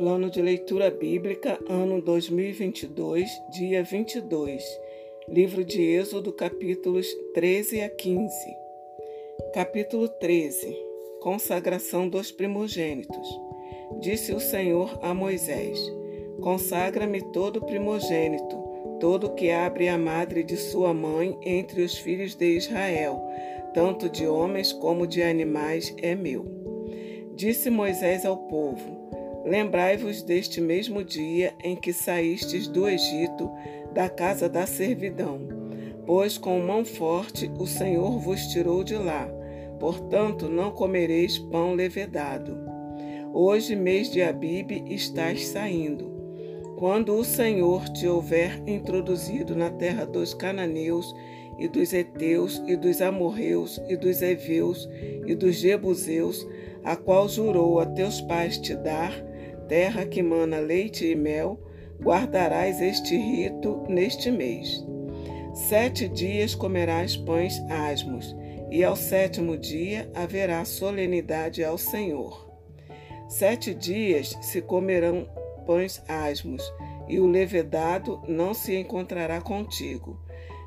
Plano de leitura bíblica, ano 2022, dia 22. Livro de Êxodo, capítulos 13 a 15. Capítulo 13. Consagração dos primogênitos. Disse o Senhor a Moisés: Consagra-me todo primogênito, todo que abre a madre de sua mãe entre os filhos de Israel, tanto de homens como de animais, é meu. Disse Moisés ao povo: Lembrai-vos deste mesmo dia em que saístes do Egito, da casa da servidão, pois com mão forte o Senhor vos tirou de lá. Portanto, não comereis pão levedado. Hoje, mês de Abibe, estás saindo. Quando o Senhor te houver introduzido na terra dos cananeus, e dos heteus, e dos amorreus, e dos heveus, e dos jebuseus, a qual jurou a teus pais te dar, terra que mana leite e mel, guardarás este rito neste mês. Sete dias comerás pães asmos, e ao sétimo dia haverá solenidade ao Senhor. Sete dias se comerão pães asmos, e o levedado não se encontrará contigo,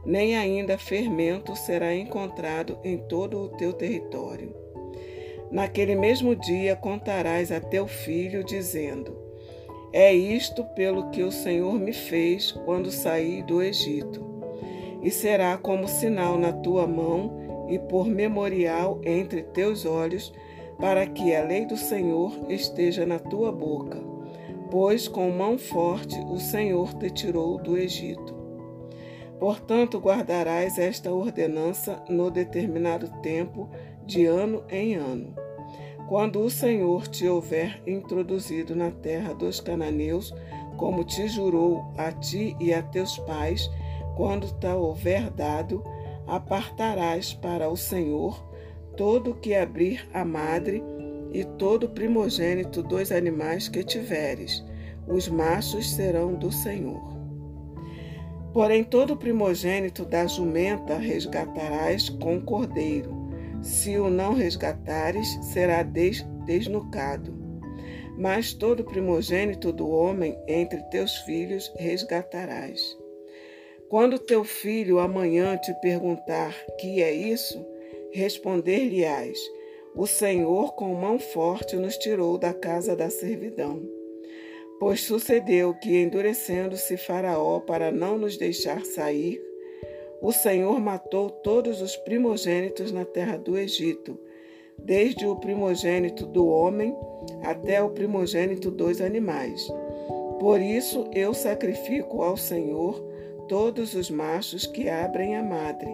nem ainda fermento será encontrado em todo o teu território. Naquele mesmo dia contarás a teu filho, dizendo: É isto pelo que o Senhor me fez quando saí do Egito. E será como sinal na tua mão e por memorial entre teus olhos, para que a lei do Senhor esteja na tua boca. Pois com mão forte o Senhor te tirou do Egito. Portanto, guardarás esta ordenança no determinado tempo, de ano em ano quando o Senhor te houver introduzido na terra dos cananeus, como te jurou a ti e a teus pais, quando te houver dado, apartarás para o Senhor todo que abrir a madre e todo primogênito dos animais que tiveres. Os machos serão do Senhor. Porém, todo primogênito da jumenta resgatarás com cordeiro se o não resgatares, será des desnucado. Mas todo primogênito do homem entre teus filhos resgatarás. Quando teu filho amanhã te perguntar que é isso, responder-lhe-ás: O Senhor com mão forte nos tirou da casa da servidão. Pois sucedeu que, endurecendo-se Faraó para não nos deixar sair, o Senhor matou todos os primogênitos na terra do Egito, desde o primogênito do homem até o primogênito dos animais. Por isso eu sacrifico ao Senhor todos os machos que abrem a madre.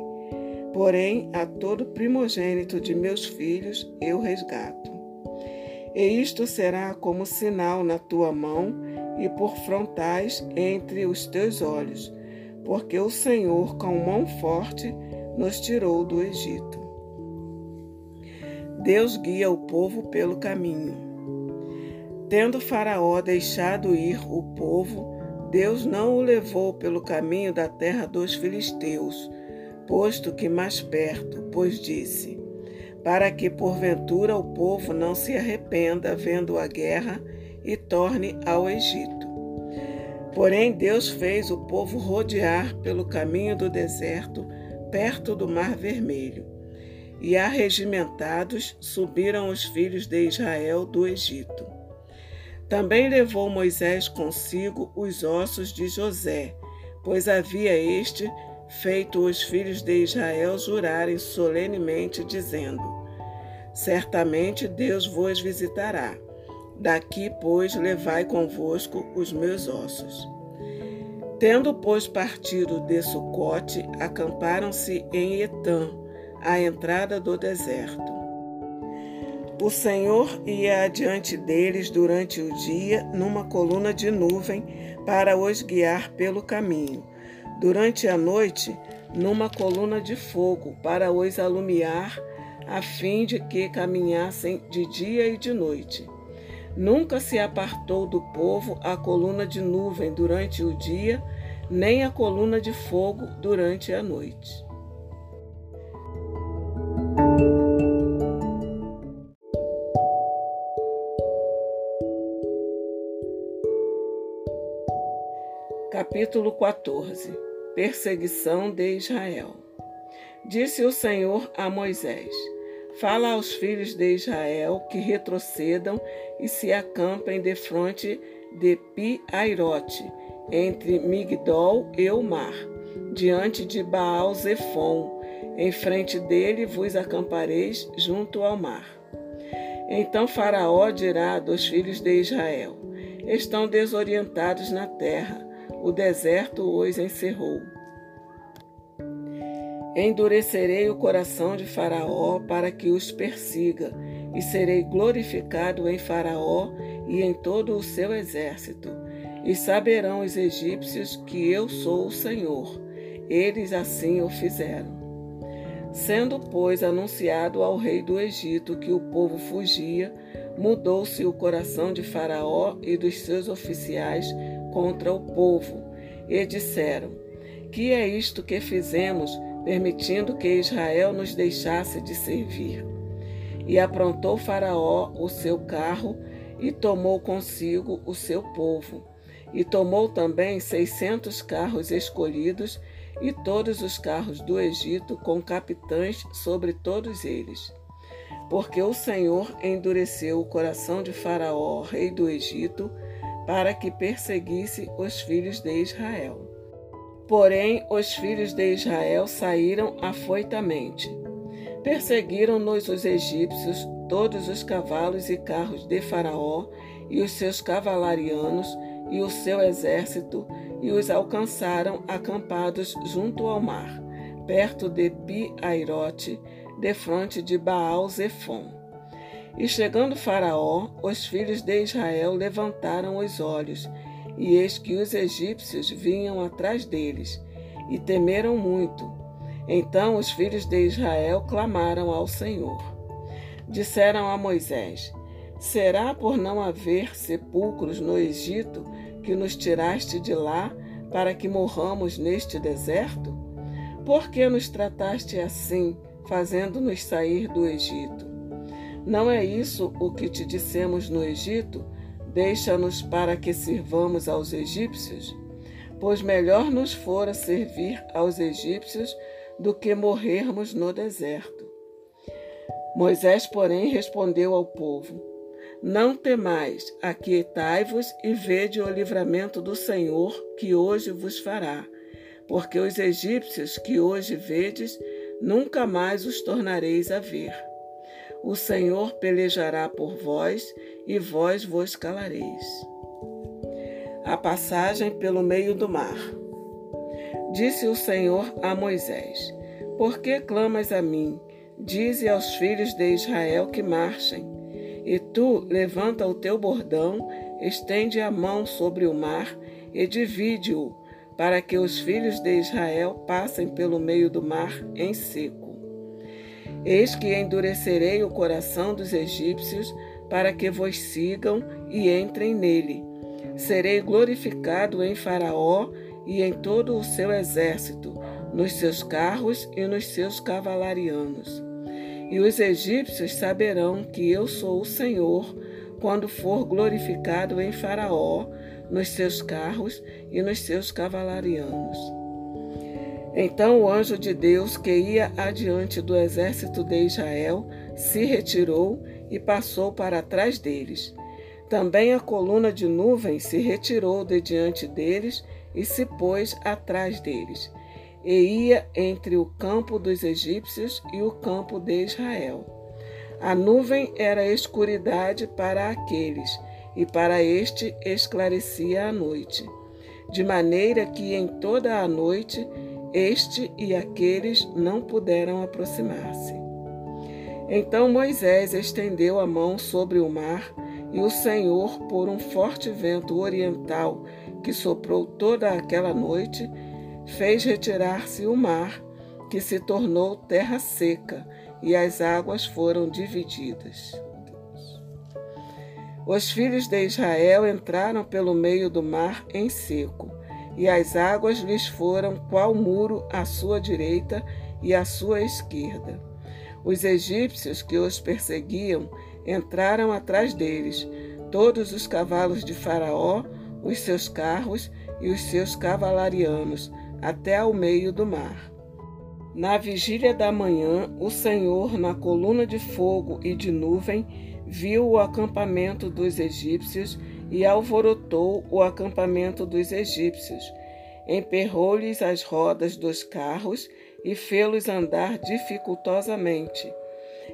Porém, a todo primogênito de meus filhos eu resgato. E isto será como sinal na tua mão e por frontais entre os teus olhos porque o Senhor, com mão forte, nos tirou do Egito. Deus guia o povo pelo caminho. Tendo Faraó deixado ir o povo, Deus não o levou pelo caminho da terra dos filisteus, posto que mais perto, pois disse: Para que porventura o povo não se arrependa vendo a guerra e torne ao Egito. Porém, Deus fez o povo rodear pelo caminho do deserto, perto do Mar Vermelho. E arregimentados subiram os filhos de Israel do Egito. Também levou Moisés consigo os ossos de José, pois havia este feito os filhos de Israel jurarem solenemente, dizendo: Certamente Deus vos visitará Daqui, pois, levai convosco os meus ossos. Tendo, pois, partido de Sucote, acamparam-se em Etã, à entrada do deserto. O Senhor ia adiante deles durante o dia numa coluna de nuvem para os guiar pelo caminho. Durante a noite, numa coluna de fogo para os alumiar, a fim de que caminhassem de dia e de noite. Nunca se apartou do povo a coluna de nuvem durante o dia, nem a coluna de fogo durante a noite. Capítulo 14 Perseguição de Israel Disse o Senhor a Moisés: Fala aos filhos de Israel que retrocedam e se acampem defronte de Pi-Airote, entre Migdol e o mar, diante de Baal-Zephon. Em frente dele vos acampareis junto ao mar. Então Faraó dirá dos filhos de Israel: Estão desorientados na terra o deserto os encerrou. Endurecerei o coração de Faraó para que os persiga, e serei glorificado em Faraó e em todo o seu exército. E saberão os egípcios que eu sou o Senhor. Eles assim o fizeram. Sendo, pois, anunciado ao rei do Egito que o povo fugia, mudou-se o coração de Faraó e dos seus oficiais contra o povo, e disseram: Que é isto que fizemos, permitindo que Israel nos deixasse de servir? E aprontou Faraó o seu carro e tomou consigo o seu povo. E tomou também seiscentos carros escolhidos e todos os carros do Egito, com capitães sobre todos eles. Porque o Senhor endureceu o coração de Faraó, rei do Egito, para que perseguisse os filhos de Israel. Porém, os filhos de Israel saíram afoitamente. Perseguiram-nos os egípcios, todos os cavalos e carros de Faraó, e os seus cavalarianos, e o seu exército, e os alcançaram acampados junto ao mar, perto de Pi-Airote, defronte de Baal-Zephon. E chegando Faraó, os filhos de Israel levantaram os olhos, e eis que os egípcios vinham atrás deles, e temeram muito. Então os filhos de Israel clamaram ao Senhor. Disseram a Moisés: Será por não haver sepulcros no Egito que nos tiraste de lá para que morramos neste deserto? Por que nos trataste assim, fazendo-nos sair do Egito? Não é isso o que te dissemos no Egito? Deixa-nos para que sirvamos aos egípcios? Pois melhor nos fora servir aos egípcios do que morrermos no deserto. Moisés, porém, respondeu ao povo: Não temais, aquietai-vos e vede o livramento do Senhor que hoje vos fará, porque os egípcios que hoje vedes, nunca mais os tornareis a ver. O Senhor pelejará por vós e vós vos calareis. A passagem pelo meio do mar. Disse o Senhor a Moisés: Por que clamas a mim? Dize aos filhos de Israel que marchem. E tu levanta o teu bordão, estende a mão sobre o mar e divide-o, para que os filhos de Israel passem pelo meio do mar em seco. Eis que endurecerei o coração dos egípcios para que vos sigam e entrem nele. Serei glorificado em Faraó e em todo o seu exército, nos seus carros e nos seus cavalarianos. E os egípcios saberão que eu sou o Senhor, quando for glorificado em Faraó, nos seus carros e nos seus cavalarianos. Então o anjo de Deus, que ia adiante do exército de Israel, se retirou e passou para trás deles. Também a coluna de nuvem se retirou de diante deles e se pôs atrás deles, e ia entre o campo dos egípcios e o campo de Israel. A nuvem era escuridade para aqueles, e para este esclarecia a noite, de maneira que em toda a noite este e aqueles não puderam aproximar-se. Então Moisés estendeu a mão sobre o mar, e o Senhor, por um forte vento oriental que soprou toda aquela noite, fez retirar-se o mar, que se tornou terra seca, e as águas foram divididas. Os filhos de Israel entraram pelo meio do mar em seco e as águas lhes foram qual muro à sua direita e à sua esquerda. Os egípcios que os perseguiam entraram atrás deles, todos os cavalos de Faraó, os seus carros e os seus cavalarianos até ao meio do mar. Na vigília da manhã, o Senhor, na coluna de fogo e de nuvem, viu o acampamento dos egípcios e alvorotou o acampamento dos egípcios. Emperrou-lhes as rodas dos carros e fê-los andar dificultosamente.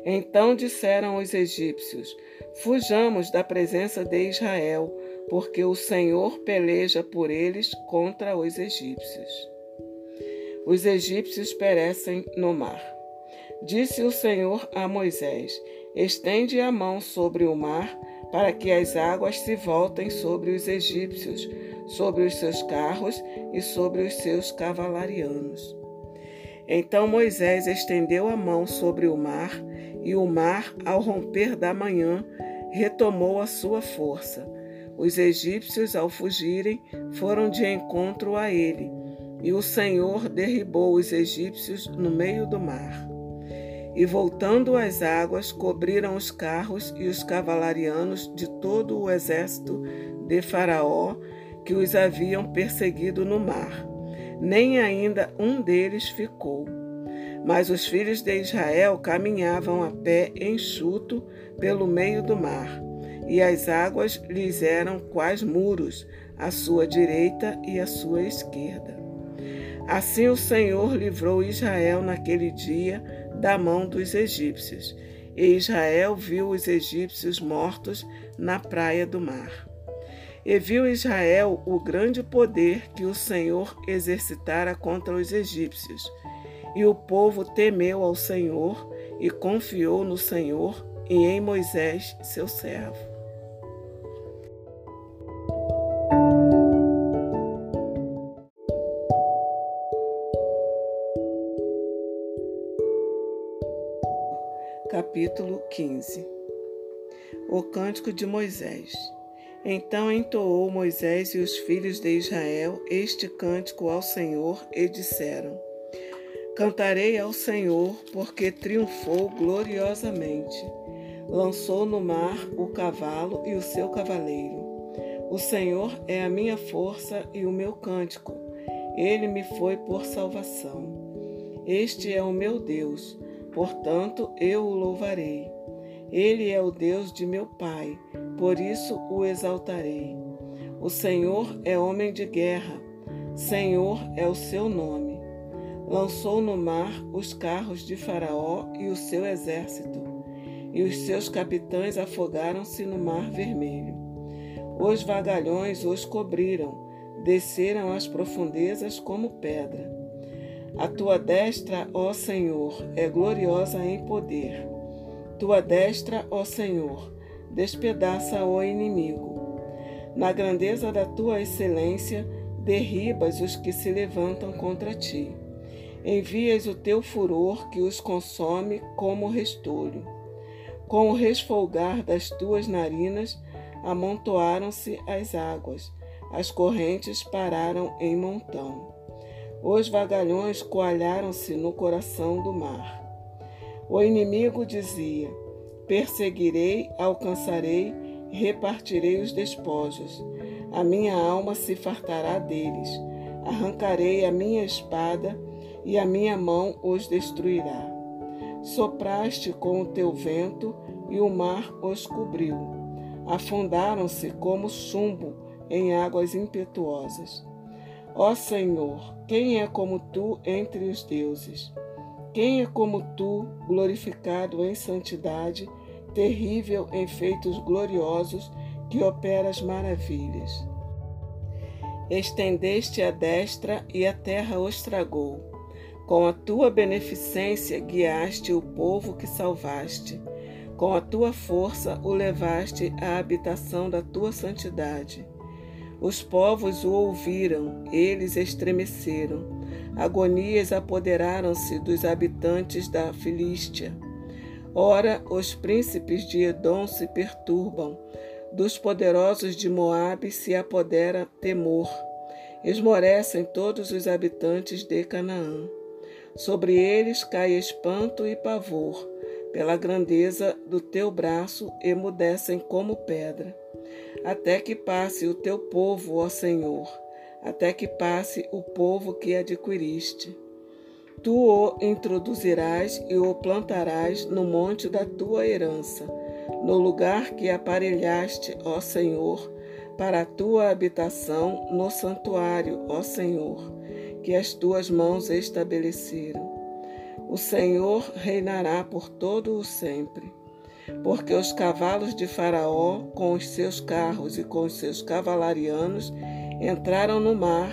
Então disseram os egípcios: Fujamos da presença de Israel, porque o Senhor peleja por eles contra os egípcios. Os egípcios perecem no mar. Disse o Senhor a Moisés: Estende a mão sobre o mar, para que as águas se voltem sobre os egípcios, sobre os seus carros e sobre os seus cavalarianos. Então Moisés estendeu a mão sobre o mar, e o mar, ao romper da manhã, retomou a sua força. Os egípcios, ao fugirem, foram de encontro a ele, e o Senhor derribou os egípcios no meio do mar. E voltando as águas, cobriram os carros e os cavalarianos de todo o exército de Faraó que os haviam perseguido no mar nem ainda um deles ficou. Mas os filhos de Israel caminhavam a pé enxuto pelo meio do mar, e as águas lhes eram quais muros, à sua direita e à sua esquerda. Assim o Senhor livrou Israel naquele dia da mão dos egípcios, e Israel viu os egípcios mortos na praia do mar. E viu Israel o grande poder que o Senhor exercitara contra os egípcios. E o povo temeu ao Senhor e confiou no Senhor e em Moisés, seu servo. Capítulo 15 O Cântico de Moisés então entoou Moisés e os filhos de Israel este cântico ao Senhor e disseram: Cantarei ao Senhor, porque triunfou gloriosamente. Lançou no mar o cavalo e o seu cavaleiro. O Senhor é a minha força e o meu cântico. Ele me foi por salvação. Este é o meu Deus, portanto eu o louvarei. Ele é o Deus de meu pai, por isso o exaltarei. O Senhor é homem de guerra, Senhor é o seu nome. Lançou no mar os carros de Faraó e o seu exército, e os seus capitães afogaram-se no mar vermelho. Os vagalhões os cobriram, desceram às profundezas como pedra. A tua destra, ó Senhor, é gloriosa em poder. Tua destra, ó Senhor, despedaça o inimigo. Na grandeza da tua excelência, derribas os que se levantam contra ti. Envias o teu furor que os consome como restolho. Com o resfolgar das tuas narinas, amontoaram-se as águas, as correntes pararam em montão. Os vagalhões coalharam-se no coração do mar. O inimigo dizia: Perseguirei, alcançarei, repartirei os despojos. A minha alma se fartará deles. Arrancarei a minha espada e a minha mão os destruirá. Sopraste com o teu vento e o mar os cobriu. Afundaram-se como chumbo em águas impetuosas. Ó Senhor, quem é como tu entre os deuses? Quem é como tu, glorificado em santidade, terrível em feitos gloriosos, que operas maravilhas? Estendeste a destra e a terra os tragou. Com a tua beneficência guiaste o povo que salvaste. Com a tua força o levaste à habitação da tua santidade. Os povos o ouviram, eles estremeceram. Agonias apoderaram-se dos habitantes da Filístia. Ora, os príncipes de Edom se perturbam, dos poderosos de Moabe se apodera temor. Esmorecem todos os habitantes de Canaã. Sobre eles cai espanto e pavor, pela grandeza do teu braço emudecem como pedra. Até que passe o teu povo, ó Senhor, até que passe o povo que adquiriste. Tu o introduzirás e o plantarás no monte da tua herança, no lugar que aparelhaste, ó Senhor, para a tua habitação no santuário, ó Senhor, que as tuas mãos estabeleceram. O Senhor reinará por todo o sempre. Porque os cavalos de Faraó, com os seus carros e com os seus cavalarianos, entraram no mar,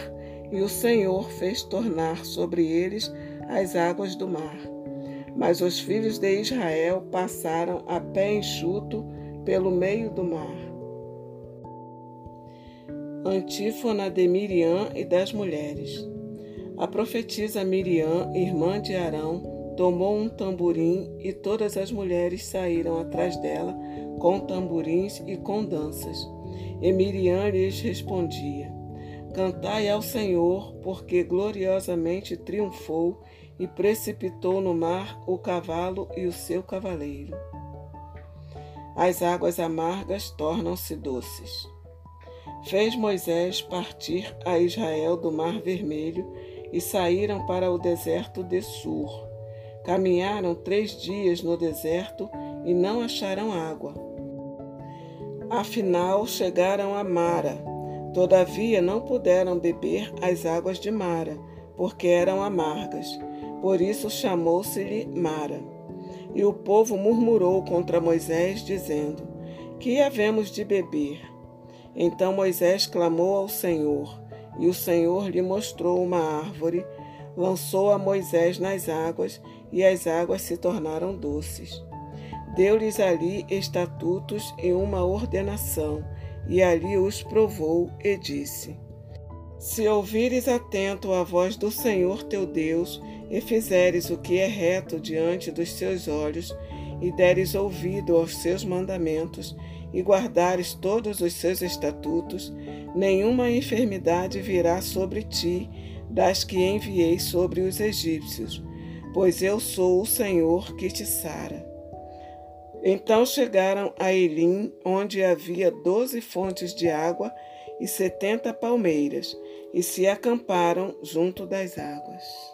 e o Senhor fez tornar sobre eles as águas do mar. Mas os filhos de Israel passaram a pé enxuto pelo meio do mar. Antífona de Miriam e das mulheres. A profetisa Miriam, irmã de Arão, tomou um tamborim e todas as mulheres saíram atrás dela com tamborins e com danças. E Miriam lhes respondia: Cantai ao Senhor, porque gloriosamente triunfou e precipitou no mar o cavalo e o seu cavaleiro. As águas amargas tornam-se doces. Fez Moisés partir a Israel do Mar Vermelho e saíram para o deserto de Sur. Caminharam três dias no deserto e não acharam água. Afinal, chegaram a Mara Todavia não puderam beber as águas de Mara, porque eram amargas. Por isso chamou-se-lhe Mara. E o povo murmurou contra Moisés, dizendo: Que havemos de beber? Então Moisés clamou ao Senhor, e o Senhor lhe mostrou uma árvore, lançou a Moisés nas águas, e as águas se tornaram doces. Deu-lhes ali estatutos e uma ordenação e ali os provou e disse: Se ouvires atento a voz do Senhor teu Deus, e fizeres o que é reto diante dos seus olhos, e deres ouvido aos seus mandamentos, e guardares todos os seus estatutos, nenhuma enfermidade virá sobre ti das que enviei sobre os egípcios, pois eu sou o Senhor que te sara. Então chegaram a Elim, onde havia doze fontes de água e setenta palmeiras, e se acamparam junto das águas.